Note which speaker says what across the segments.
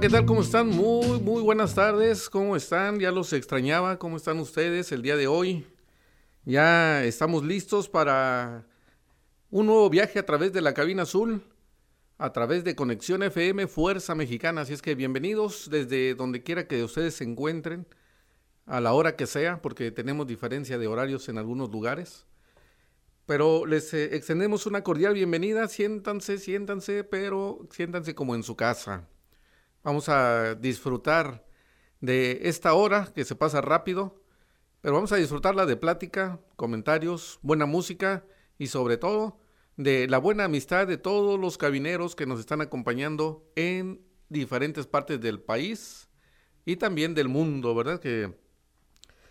Speaker 1: ¿qué tal? ¿Cómo están? Muy, muy buenas tardes. ¿Cómo están? Ya los extrañaba. ¿Cómo están ustedes el día de hoy? Ya estamos listos para un nuevo viaje a través de la cabina azul, a través de Conexión FM Fuerza Mexicana. Así es que bienvenidos desde donde quiera que ustedes se encuentren, a la hora que sea, porque tenemos diferencia de horarios en algunos lugares. Pero les eh, extendemos una cordial bienvenida. Siéntanse, siéntanse, pero siéntanse como en su casa. Vamos a disfrutar de esta hora que se pasa rápido, pero vamos a disfrutarla de plática, comentarios, buena música y sobre todo de la buena amistad de todos los cabineros que nos están acompañando en diferentes partes del país y también del mundo, ¿verdad? Que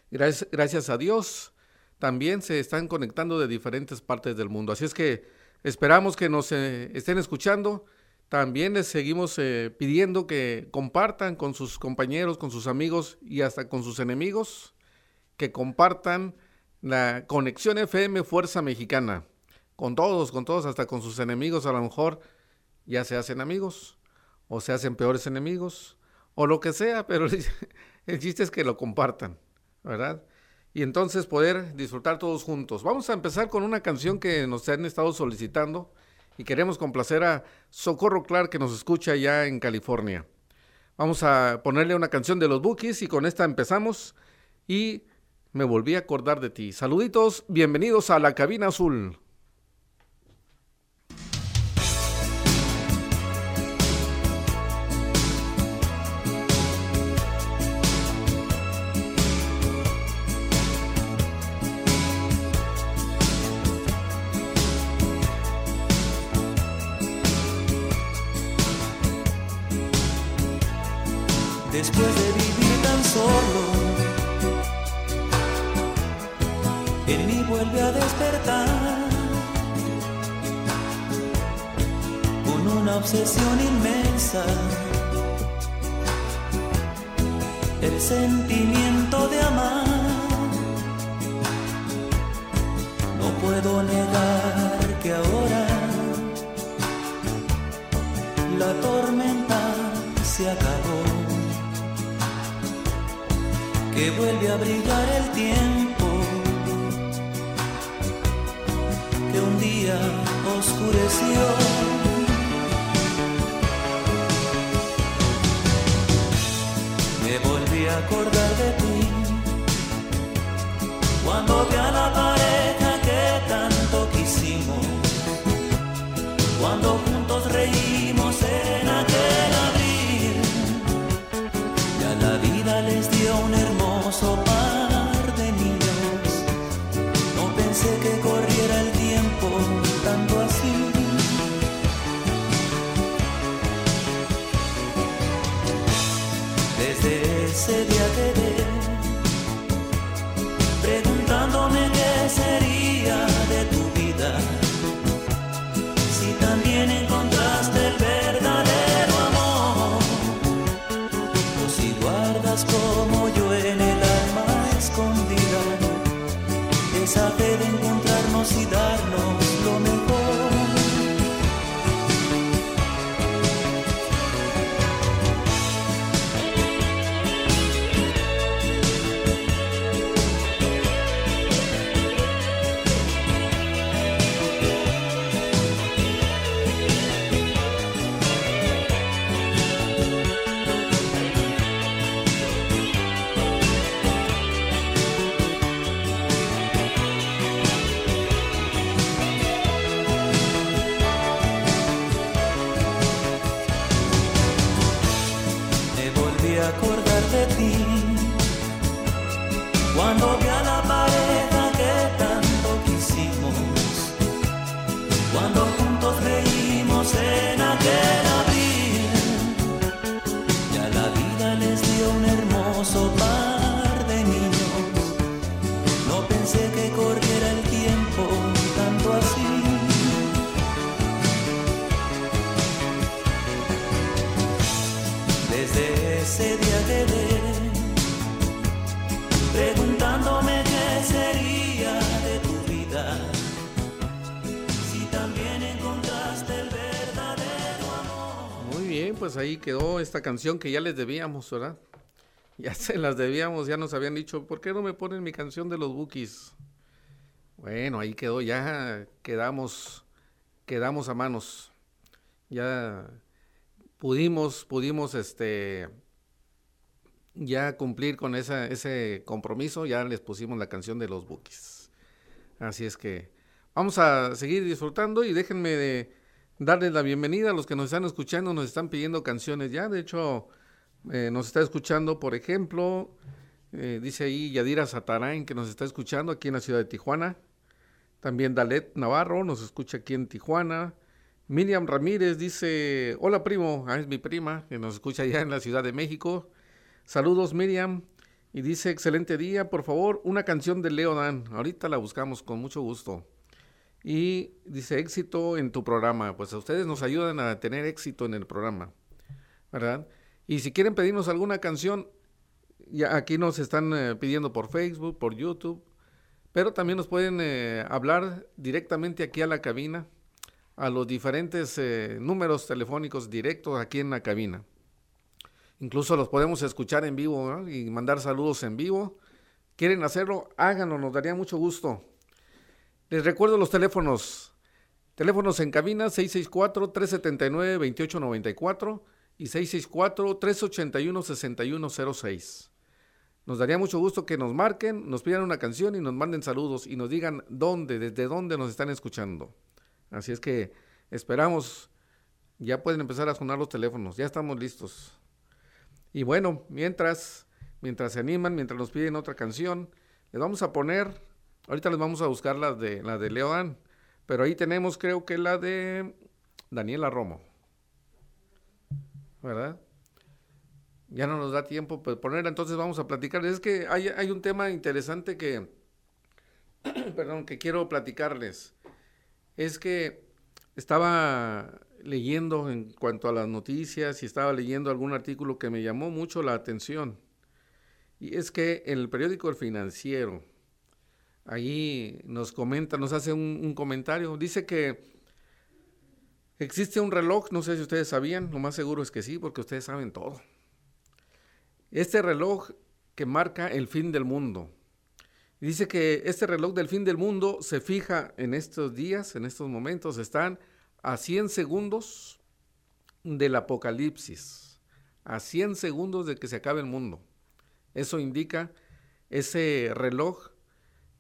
Speaker 1: gracias, a Dios también se están conectando de diferentes partes del mundo. Así es que esperamos que nos eh, estén escuchando. También les seguimos eh, pidiendo que compartan con sus compañeros, con sus amigos y hasta con sus enemigos, que compartan la conexión FM Fuerza Mexicana. Con todos, con todos, hasta con sus enemigos a lo mejor ya se hacen amigos o se hacen peores enemigos o lo que sea, pero el chiste es que lo compartan, ¿verdad? y entonces poder disfrutar todos juntos. Vamos a empezar con una canción que nos han estado solicitando y queremos complacer a Socorro Clark que nos escucha ya en California. Vamos a ponerle una canción de los Bookies y con esta empezamos y me volví a acordar de ti. Saluditos, bienvenidos a la cabina azul.
Speaker 2: Con una obsesión inmensa. El sentimiento de amar, no puedo negar que ahora la tormenta se acabó. Que vuelve a brillar el tiempo oscureció.
Speaker 1: Esta canción que ya les debíamos, ¿verdad? Ya se las debíamos, ya nos habían dicho, ¿por qué no me ponen mi canción de los Bookies? Bueno, ahí quedó, ya quedamos, quedamos a manos. Ya pudimos, pudimos, este, ya cumplir con ese compromiso, ya les pusimos la canción de los Bookies. Así es que vamos a seguir disfrutando y déjenme de darles la bienvenida. A los que nos están escuchando, nos están pidiendo canciones ya, de hecho eh, nos está escuchando, por ejemplo, eh, dice ahí Yadira Satarain que nos está escuchando aquí en la ciudad de Tijuana, también Dalet Navarro nos escucha aquí en Tijuana, Miriam Ramírez dice, hola primo, ah, es mi prima, que nos escucha allá en la Ciudad de México, saludos Miriam, y dice, excelente día, por favor, una canción de Leo Dan, ahorita la buscamos con mucho gusto. Y dice, éxito en tu programa. Pues ustedes nos ayudan a tener éxito en el programa, ¿verdad? Y si quieren pedirnos alguna canción, ya aquí nos están eh, pidiendo por Facebook, por YouTube, pero también nos pueden eh, hablar directamente aquí a la cabina, a los diferentes eh, números telefónicos directos aquí en la cabina. Incluso los podemos escuchar en vivo y mandar saludos en vivo. ¿Quieren hacerlo? Háganlo, nos daría mucho gusto. Les recuerdo los teléfonos. Teléfonos en cabina 664-379-2894 y 664-381-6106. Nos daría mucho gusto que nos marquen, nos pidan una canción y nos manden saludos y nos digan dónde, desde dónde nos están escuchando. Así es que esperamos, ya pueden empezar a sonar los teléfonos, ya estamos listos. Y bueno, mientras, mientras se animan, mientras nos piden otra canción, les vamos a poner Ahorita les vamos a buscar la de, la de Leodan, pero ahí tenemos creo que la de Daniela Romo. ¿Verdad? Ya no nos da tiempo pues, ponerla, entonces vamos a platicar. Es que hay, hay un tema interesante que, perdón, que quiero platicarles. Es que estaba leyendo en cuanto a las noticias y estaba leyendo algún artículo que me llamó mucho la atención. Y es que en el periódico El Financiero, Ahí nos comenta, nos hace un, comentario. Dice que existe un reloj, no sé si ustedes sabían, lo más seguro es que sí, porque ustedes saben todo. Este reloj que marca el fin del mundo. Dice que este reloj del fin del mundo se fija en estos días, en estos momentos, están a 100 segundos del apocalipsis, a 100 segundos de que se acabe el mundo. Eso indica ese reloj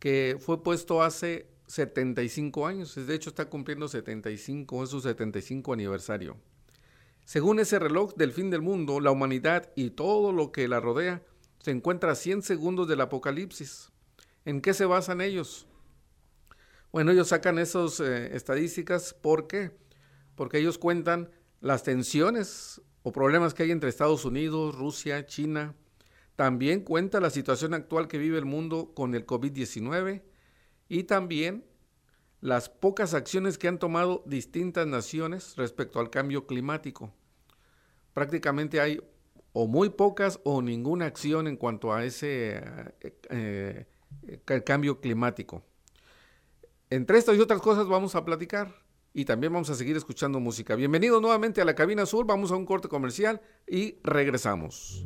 Speaker 1: que fue puesto hace 75 años, de hecho está cumpliendo 75, es su 75 aniversario. Según ese reloj del fin del mundo, la humanidad y todo lo que la rodea se encuentra a 100 segundos del apocalipsis. ¿En qué se basan ellos? Bueno, ellos sacan esas eh, estadísticas, ¿por qué? Porque ellos cuentan las tensiones o problemas que hay entre Estados Unidos, Rusia, China, también cuenta la situación actual que vive el mundo con el COVID-19 y también las pocas acciones que han tomado distintas naciones respecto al cambio climático. Prácticamente hay o muy pocas o ninguna acción en cuanto a ese eh, eh, cambio climático. Entre estas y otras cosas vamos a platicar y también vamos a seguir escuchando música. Bienvenidos nuevamente a la cabina azul, vamos a un corte comercial y regresamos.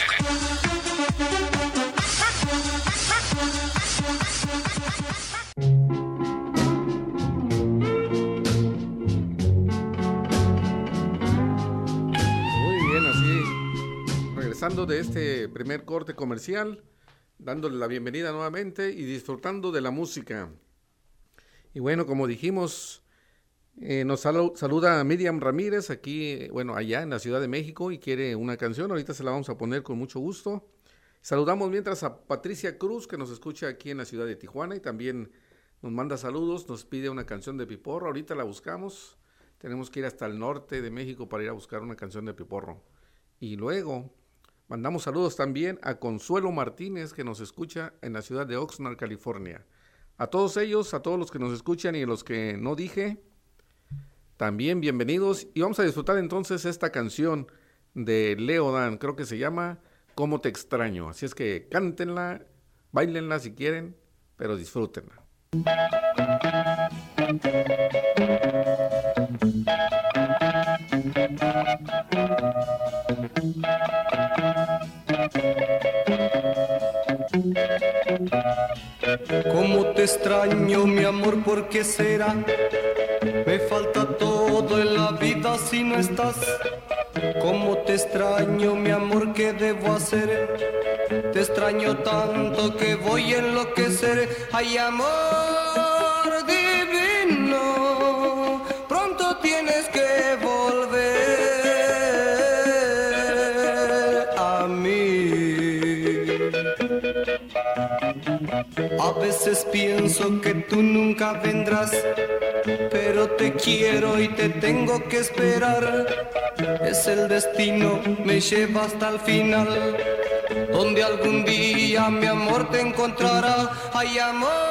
Speaker 1: De este primer corte comercial, dándole la bienvenida nuevamente y disfrutando de la música. Y bueno, como dijimos, eh, nos saluda Miriam Ramírez aquí, bueno, allá en la Ciudad de México y quiere una canción. Ahorita se la vamos a poner con mucho gusto. Saludamos mientras a Patricia Cruz, que nos escucha aquí en la ciudad de Tijuana y también nos manda saludos, nos pide una canción de Piporro, ahorita la buscamos. Tenemos que ir hasta el norte de México para ir a buscar una canción de Piporro. Y luego mandamos saludos también a Consuelo Martínez que nos escucha en la ciudad de Oxnard, California. A todos ellos, a todos los que nos escuchan y a los que no dije, también bienvenidos y vamos a disfrutar entonces esta canción de Leo Dan, creo que se llama Cómo te extraño. Así es que cántenla, bailenla si quieren, pero disfrútenla.
Speaker 3: Te extraño, mi amor, ¿por qué será? Me falta todo en la vida si no estás. Cómo te extraño, mi amor, ¿qué debo hacer? Te extraño tanto que voy a enloquecer. Ay, amor A veces pienso que tú nunca vendrás, pero te quiero y te tengo que esperar. Es el destino, me lleva hasta el final, donde algún día mi amor te encontrará. Ay, amor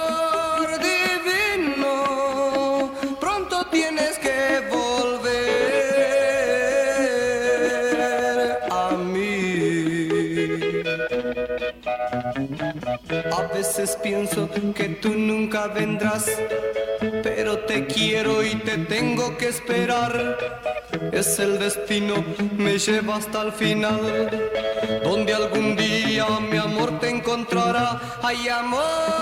Speaker 3: tienes que volver a mí. A veces pienso que tú nunca vendrás, pero te quiero y te tengo que esperar. Es el destino, me lleva hasta el final, donde algún día mi amor te encontrará. Ay, amor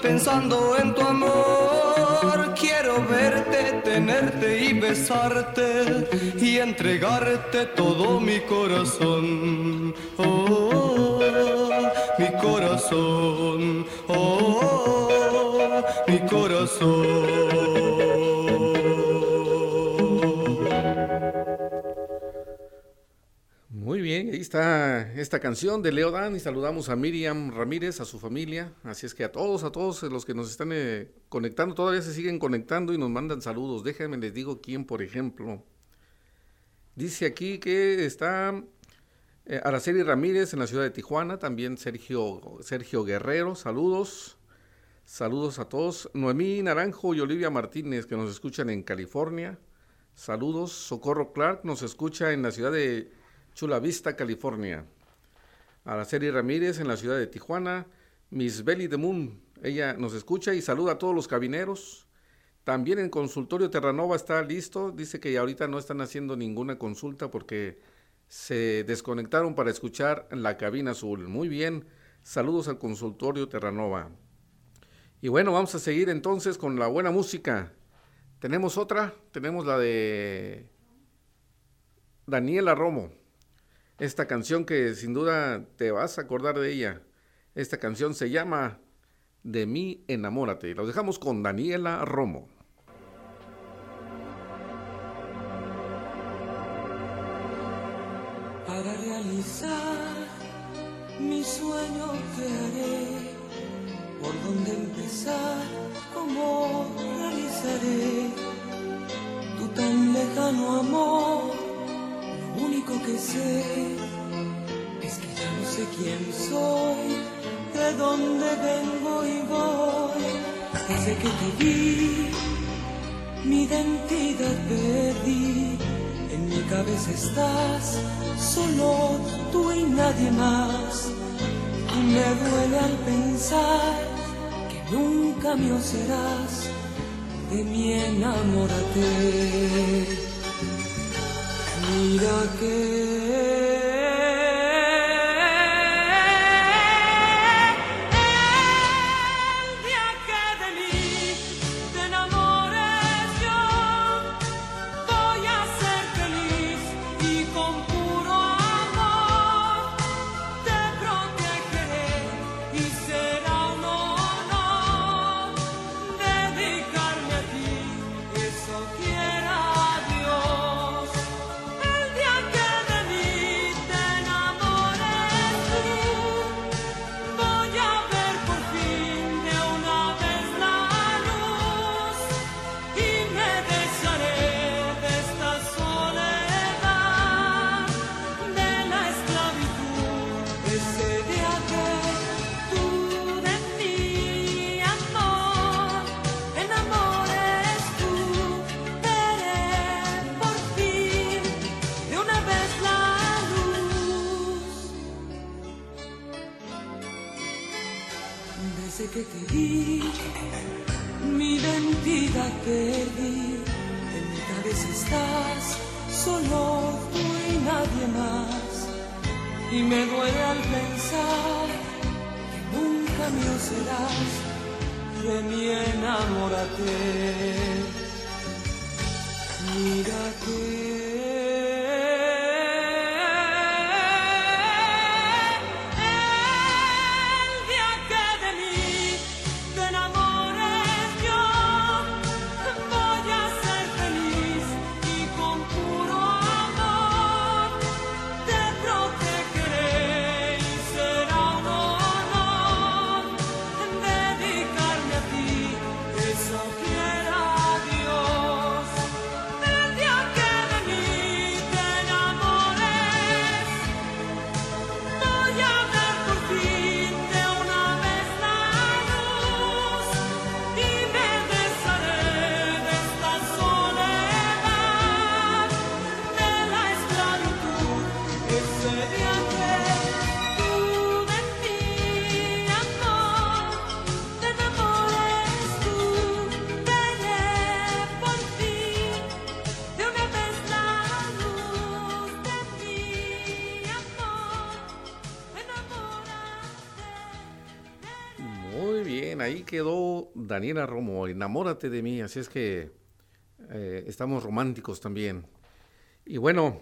Speaker 3: pensando en tu amor. Quiero verte, tenerte y besarte y entregarte todo mi corazón. Oh, mi corazón. Oh, mi corazón.
Speaker 1: Esta canción de Leo Dan y saludamos a Miriam Ramírez, a su familia. Así es que a todos, a todos los que nos están eh, conectando, todavía se siguen conectando y nos mandan saludos. Déjenme les digo quién, por ejemplo. Dice aquí que está eh, Araceli Ramírez en la ciudad de Tijuana, también Sergio, Sergio Guerrero, saludos. Saludos a todos. Noemí Naranjo y Olivia Martínez que nos escuchan en California. Saludos. Socorro Clark nos escucha en la ciudad de Chula Vista, California. Araceli Ramírez en la ciudad de Tijuana. Miss Belly de Moon, ella nos escucha y saluda a todos los cabineros. También en consultorio Terranova está listo. Dice que ahorita no están haciendo ninguna consulta porque se desconectaron para escuchar la cabina azul. Muy bien. Saludos al consultorio Terranova. Y bueno, vamos a seguir entonces con la buena música. Tenemos otra, tenemos la de Daniela Romo. Esta canción que sin duda te vas a acordar de ella. Esta canción se llama De mí enamórate. Lo dejamos con Daniela Romo.
Speaker 4: Para realizar mi sueño que haré, por dónde empezar, cómo realizaré tu tan lejano amor. Único que sé es que ya no sé quién soy, de dónde vengo y voy. Desde que te vi, mi identidad perdí. En mi cabeza estás, solo tú y nadie más. Y me duele al pensar que nunca mío serás. De mí enamórate. Mira que Que te vi, mi identidad perdí. En mi cabeza estás, solo tú y nadie más. Y me duele al pensar que nunca mío serás. De mí enamórate, mírate.
Speaker 1: Quedó Daniela Romo, enamórate de mí, así es que eh, estamos románticos también. Y bueno,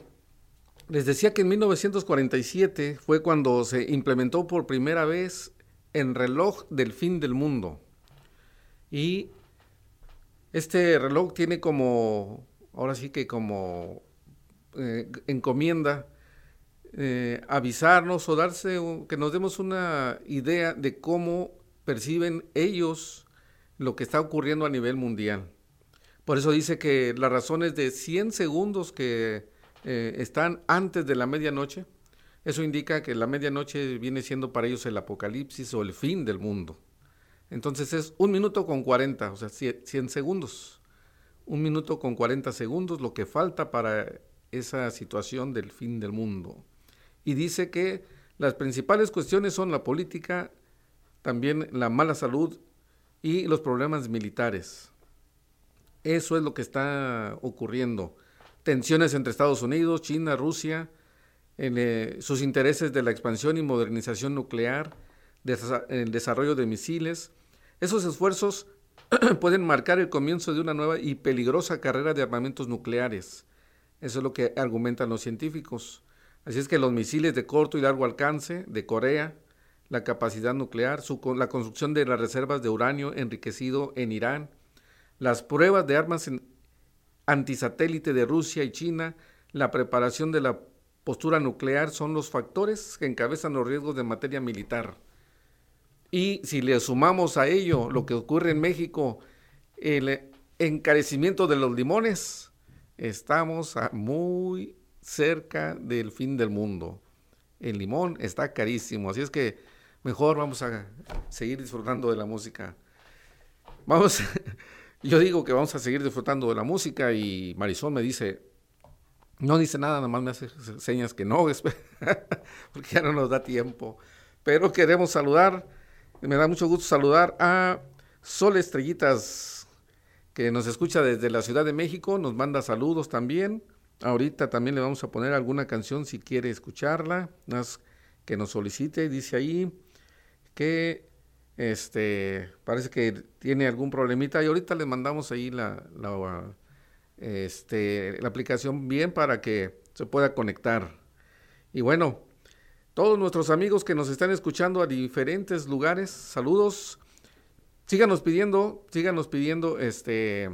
Speaker 1: les decía que en 1947 fue cuando se implementó por primera vez el reloj del fin del mundo. Y este reloj tiene como, ahora sí que como eh, encomienda eh, avisarnos o darse, que nos demos una idea de cómo perciben ellos lo que está ocurriendo a nivel mundial. Por eso dice que las razones de 100 segundos que eh, están antes de la medianoche, eso indica que la medianoche viene siendo para ellos el apocalipsis o el fin del mundo. Entonces es un minuto con 40, o sea, 100 segundos. Un minuto con 40 segundos, lo que falta para esa situación del fin del mundo. Y dice que las principales cuestiones son la política, también la mala salud y los problemas militares. Eso es lo que está ocurriendo. Tensiones entre Estados Unidos, China, Rusia, eh, sus intereses de la expansión y modernización nuclear, el desarrollo de misiles. Esos esfuerzos pueden marcar el comienzo de una nueva y peligrosa carrera de armamentos nucleares. Eso es lo que argumentan los científicos. Así es que los misiles de corto y largo alcance de Corea, la capacidad nuclear, la construcción de las reservas de uranio enriquecido en Irán, las pruebas de armas antisatélite de Rusia y China, la preparación de la postura nuclear son los factores que encabezan los riesgos de materia militar. Y si le sumamos a ello lo que ocurre en México, el encarecimiento de los limones, estamos muy cerca del fin del mundo. El limón está carísimo, así es que mejor vamos a seguir disfrutando de la música. Vamos, yo digo que vamos a seguir disfrutando de la música y Marisol me dice, no dice nada, nada más me hace señas que no, porque ya no nos da tiempo. Pero queremos saludar, me da mucho gusto saludar a Sol Estrellitas, que nos escucha desde la Ciudad de México, nos manda saludos también. Ahorita también le vamos a poner alguna canción si quiere escucharla, más que nos solicite, dice ahí que este parece que tiene algún problemita y ahorita le mandamos ahí la, la, este, la aplicación bien para que se pueda conectar. Y bueno, todos nuestros amigos que nos están escuchando a diferentes lugares, saludos. Síganos pidiendo, síganos pidiendo este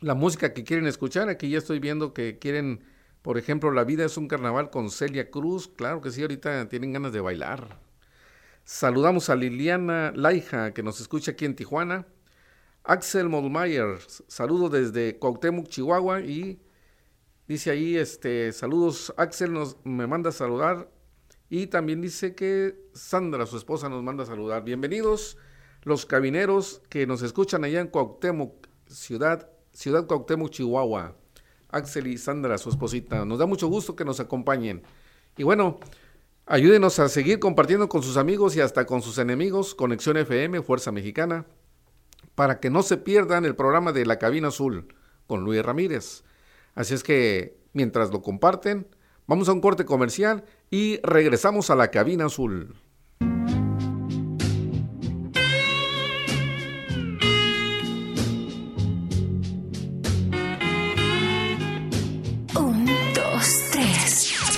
Speaker 1: la música que quieren escuchar. Aquí ya estoy viendo que quieren, por ejemplo, La vida es un carnaval con Celia Cruz. Claro que sí, ahorita tienen ganas de bailar. Saludamos a Liliana Laija, que nos escucha aquí en Tijuana. Axel Molmayer, saludo desde Cuauhtémoc, Chihuahua. Y dice ahí, este, saludos, Axel nos, me manda a saludar. Y también dice que Sandra, su esposa, nos manda a saludar. Bienvenidos los cabineros que nos escuchan allá en Cuauhtémoc, ciudad Ciudad Cuauhtémoc, Chihuahua. Axel y Sandra, su esposita. Nos da mucho gusto que nos acompañen. Y bueno, ayúdenos a seguir compartiendo con sus amigos y hasta con sus enemigos Conexión FM, Fuerza Mexicana, para que no se pierdan el programa de La Cabina Azul con Luis Ramírez. Así es que, mientras lo comparten, vamos a un corte comercial y regresamos a La Cabina Azul.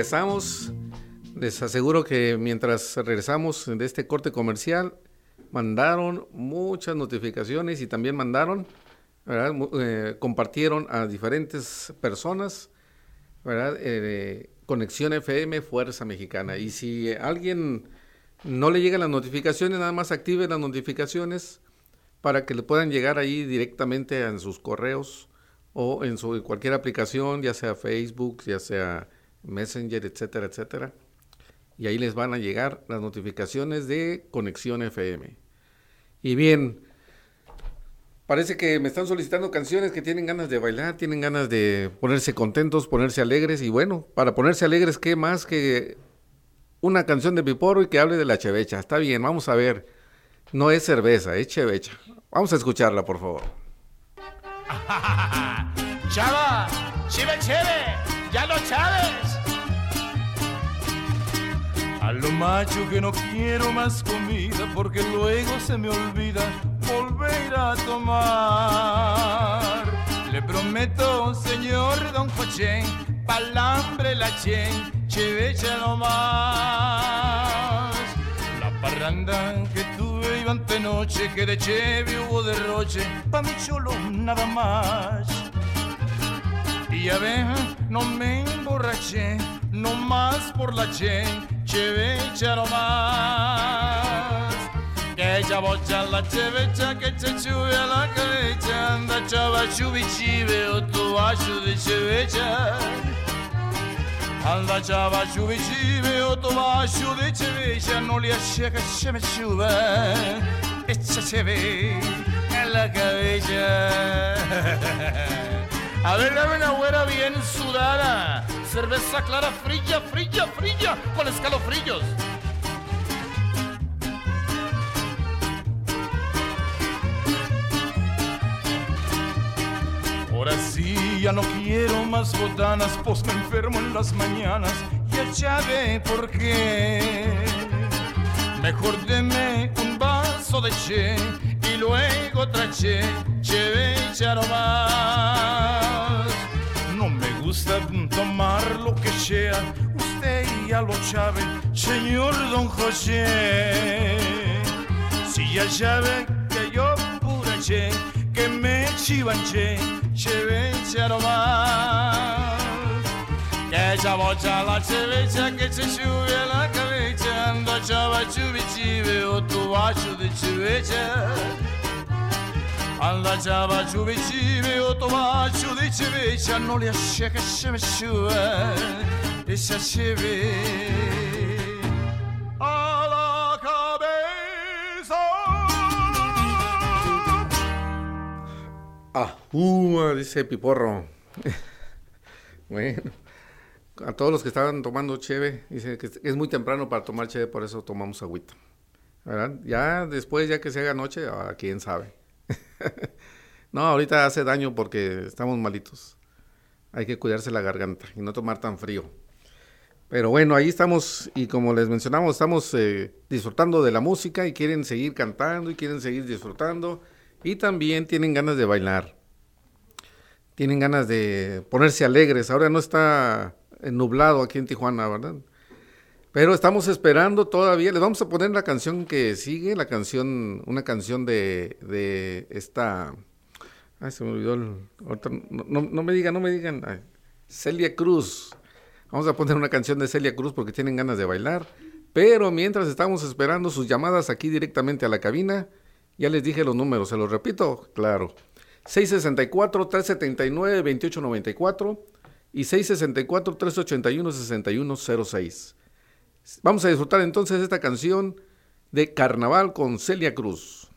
Speaker 1: Regresamos. Les aseguro que mientras regresamos de este corte comercial, mandaron muchas notificaciones y también mandaron, eh, compartieron a diferentes personas, ¿verdad? Eh, Conexión FM Fuerza Mexicana. Y si alguien no le llegan las notificaciones, nada más active las notificaciones para que le puedan llegar ahí directamente en sus correos o en su cualquier aplicación, ya sea Facebook, ya sea Messenger, etcétera, etcétera. Y ahí les van a llegar las notificaciones de Conexión FM. Y bien, parece que me están solicitando canciones que tienen ganas de bailar, tienen ganas de ponerse contentos, ponerse alegres. Y bueno, para ponerse alegres, ¿qué más que una canción de Piporo y que hable de la chevecha? Está bien, vamos a ver. No es cerveza, es chevecha. Vamos a escucharla, por favor.
Speaker 5: Chava, chive, cheve, ya lo sabes. A lo macho que no quiero más comida porque luego se me olvida volver a tomar. Le prometo, señor Don Coche, palambre la chen, chevecha no más. La parranda que tuve iba ante noche, que de cheve hubo derroche, pa' mi cholo nada más. Y a ver, no me emborraché, no más por la che, chevecha no más. Que ella bocha la chevecha, que che chuve a la cabeza, anda chava chubi chive o tu acho de chevecha. Anda chava chubi chive o tu acho de chevecha, no le que se me chuve, echa cheve en la cabeza. A ver, dame una güera bien sudada. Cerveza clara, frilla, frilla, frilla, con escalofrillos. Ahora sí, ya no quiero más botanas, pues me enfermo en las mañanas. Ya sabe por qué. Mejor deme un vaso de che y luego otra che, che. No gusta tomar lo que sea, usted ya lo sabe, señor don José. Si ya sabe que yo pura che, que me chivanche, che, más. Que esa bocha la ceviche che ci sciuve la camicia Ando ciava ciubici o tu bacio di ceviche alla ciava ciubici o tu bacio di ceviche Non li asce che se mi e se alla cabeza
Speaker 1: Ah, uh, dice Piporro. bueno, a todos los que estaban tomando cheve, dice que es muy temprano para tomar cheve, por eso tomamos agüita. ¿Verdad? Ya después, ya que se haga noche, ah, quién sabe. no, ahorita hace daño porque estamos malitos. Hay que cuidarse la garganta y no tomar tan frío. Pero bueno, ahí estamos y como les mencionamos, estamos eh, disfrutando de la música y quieren seguir cantando y quieren seguir disfrutando y también tienen ganas de bailar. Tienen ganas de ponerse alegres. Ahora no está nublado aquí en Tijuana, ¿verdad? Pero estamos esperando todavía. Les vamos a poner la canción que sigue, la canción, una canción de, de esta. Ay, se me olvidó. El, no, no, me digan, no me digan. Celia Cruz. Vamos a poner una canción de Celia Cruz porque tienen ganas de bailar. Pero mientras estamos esperando sus llamadas aquí directamente a la cabina, ya les dije los números, se los repito, claro. 664-379-2894 y 664-381-6106. Vamos a disfrutar entonces esta canción de Carnaval con Celia Cruz.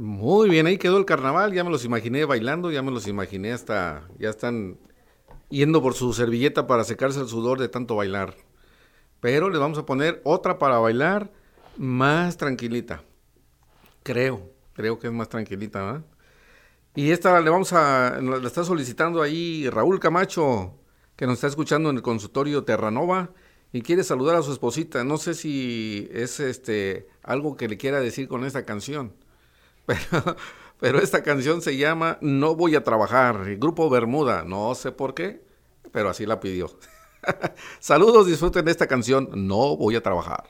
Speaker 1: Muy bien, ahí quedó el carnaval, ya me los imaginé bailando, ya me los imaginé hasta, ya están yendo por su servilleta para secarse el sudor de tanto bailar. Pero les vamos a poner otra para bailar más tranquilita. Creo, creo que es más tranquilita, ¿verdad? Y esta le vamos a, la está solicitando ahí Raúl Camacho, que nos está escuchando en el consultorio Terranova y quiere saludar a su esposita. No sé si es este algo que le quiera decir con esta canción. Pero, esta canción se llama No voy a trabajar, Grupo Bermuda. No sé por qué, pero así la pidió. Saludos, disfruten esta canción No voy a trabajar.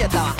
Speaker 6: 骗子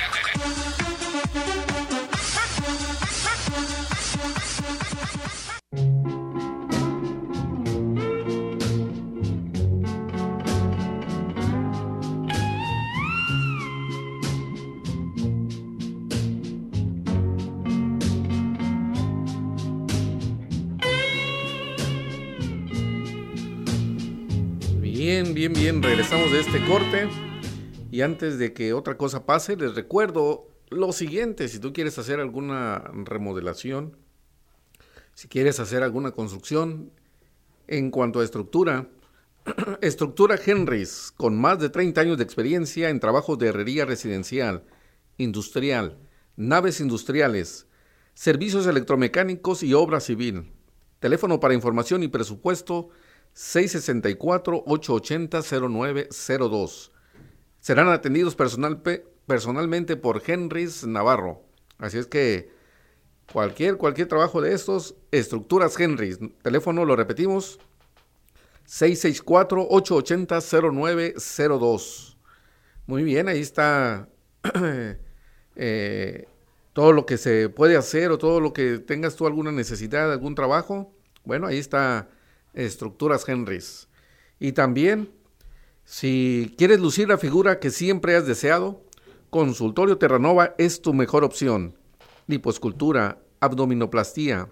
Speaker 1: Este corte. Y antes de que otra cosa pase, les recuerdo lo siguiente, si tú quieres hacer alguna remodelación, si quieres hacer alguna construcción en cuanto a estructura, estructura Henrys, con más de 30 años de experiencia en trabajos de herrería residencial, industrial, naves industriales, servicios electromecánicos y obra civil. Teléfono para información y presupuesto 664-880-0902. Serán atendidos personal, personalmente por Henrys Navarro. Así es que cualquier, cualquier trabajo de estos, estructuras Henrys. Teléfono, lo repetimos, 664-880-0902. Muy bien, ahí está eh, todo lo que se puede hacer o todo lo que tengas tú alguna necesidad, algún trabajo. Bueno, ahí está Estructuras Henrys. Y también, si quieres lucir la figura que siempre has deseado, Consultorio Terranova es tu mejor opción. Liposcultura, abdominoplastía,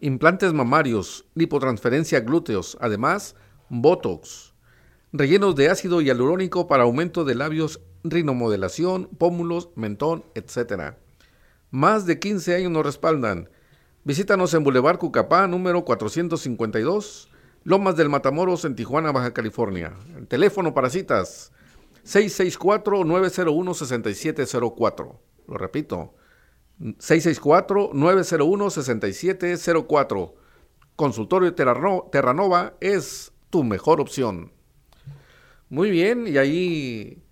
Speaker 1: implantes mamarios, lipotransferencia glúteos, además, Botox, rellenos de ácido hialurónico para aumento de labios, rinomodelación, pómulos, mentón, etc. Más de 15 años nos respaldan. Visítanos en Boulevard Cucapá, número 452, Lomas del Matamoros, en Tijuana, Baja California. El teléfono para citas, 664-901-6704. Lo repito, 664-901-6704. Consultorio Terranova es tu mejor opción. Muy bien, y ahí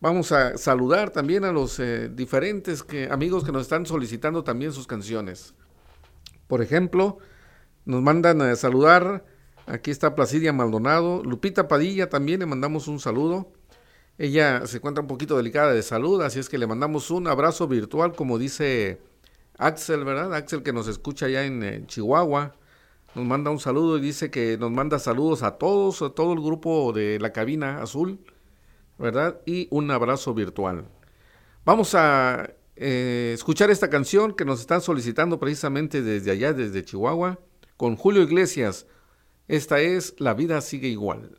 Speaker 1: vamos a saludar también a los eh, diferentes amigos que nos están solicitando también sus canciones. Por ejemplo, nos mandan a saludar, aquí está Placidia Maldonado, Lupita Padilla también le mandamos un saludo. Ella se encuentra un poquito delicada de salud, así es que le mandamos un abrazo virtual, como dice Axel, ¿verdad? Axel que nos escucha allá en, en Chihuahua. Nos manda un saludo y dice que nos manda saludos a todos, a todo el grupo de la cabina azul, ¿verdad? Y un abrazo virtual. Vamos a eh, escuchar esta canción que nos están solicitando precisamente desde allá, desde Chihuahua, con Julio Iglesias. Esta es La vida sigue igual.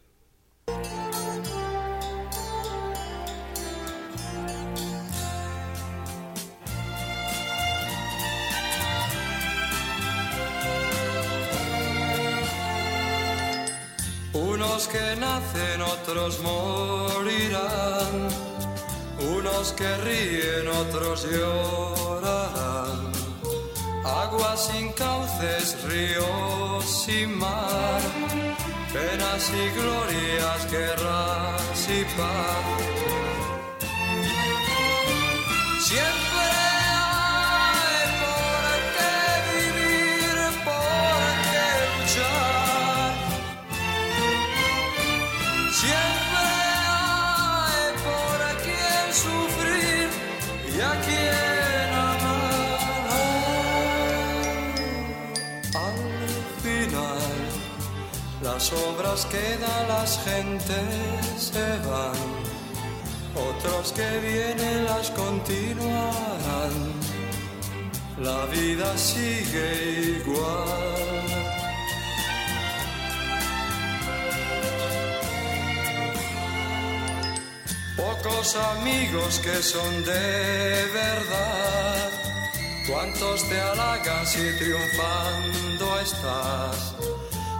Speaker 3: Unos que nacen, otros morirán unos que ríen, otros llorarán. Aguas sin cauces, ríos sin mar, penas y glorias, guerras y paz. Siempre obras quedan, las gentes se van. Otros que vienen las continuarán. La vida sigue igual. Pocos amigos que son de verdad. Cuántos te halagan si triunfando estás.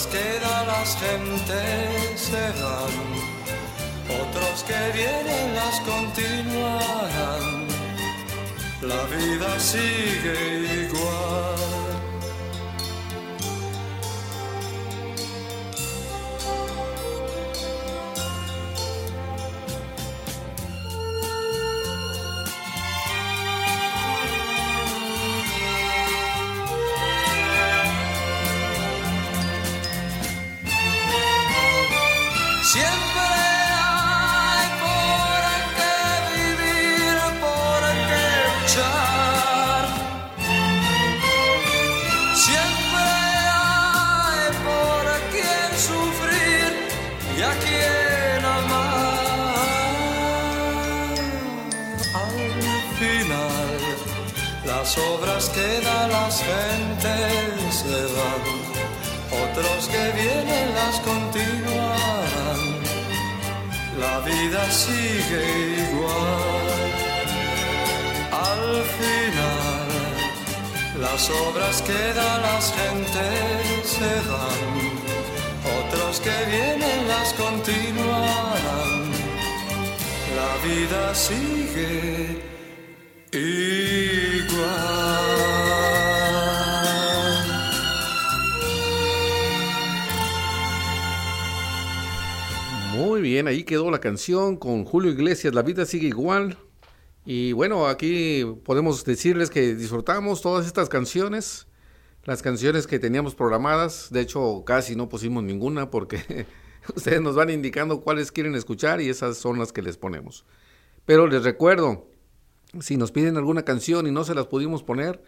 Speaker 3: Obras quedan, las gentes se van. Otros que vienen las continuarán. La vida sigue las gentes se van, otros que vienen las continúan. La vida sigue igual. Al final, las obras que da las gentes se van, otros que vienen las continúan. La vida sigue igual.
Speaker 1: Muy bien, ahí quedó la canción con Julio Iglesias, La vida sigue igual. Y bueno, aquí podemos decirles que disfrutamos todas estas canciones, las canciones que teníamos programadas. De hecho, casi no pusimos ninguna porque ustedes nos van indicando cuáles quieren escuchar y esas son las que les ponemos. Pero les recuerdo, si nos piden alguna canción y no se las pudimos poner,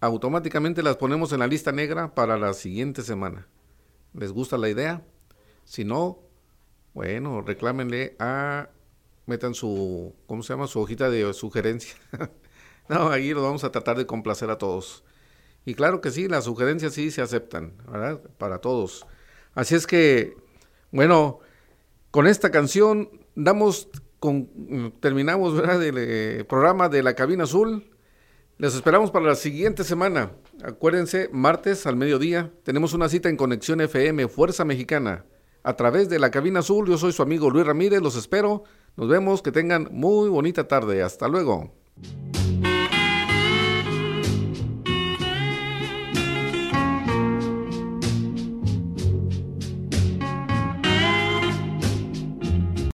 Speaker 1: automáticamente las ponemos en la lista negra para la siguiente semana. ¿Les gusta la idea? Si no, bueno, reclámenle a metan su, ¿cómo se llama? Su hojita de sugerencia. no, ahí lo vamos a tratar de complacer a todos. Y claro que sí, las sugerencias sí se aceptan, ¿verdad? Para todos. Así es que, bueno, con esta canción damos, con, terminamos, ¿verdad? El eh, programa de la cabina azul. Les esperamos para la siguiente semana. Acuérdense, martes al mediodía tenemos una cita en Conexión FM Fuerza Mexicana a través de la cabina azul. Yo soy su amigo Luis Ramírez, los espero. Nos vemos, que tengan muy bonita tarde. Hasta luego.